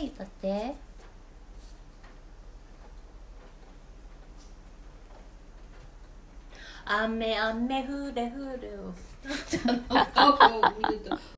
い歌って？雨雨降れ降れをる。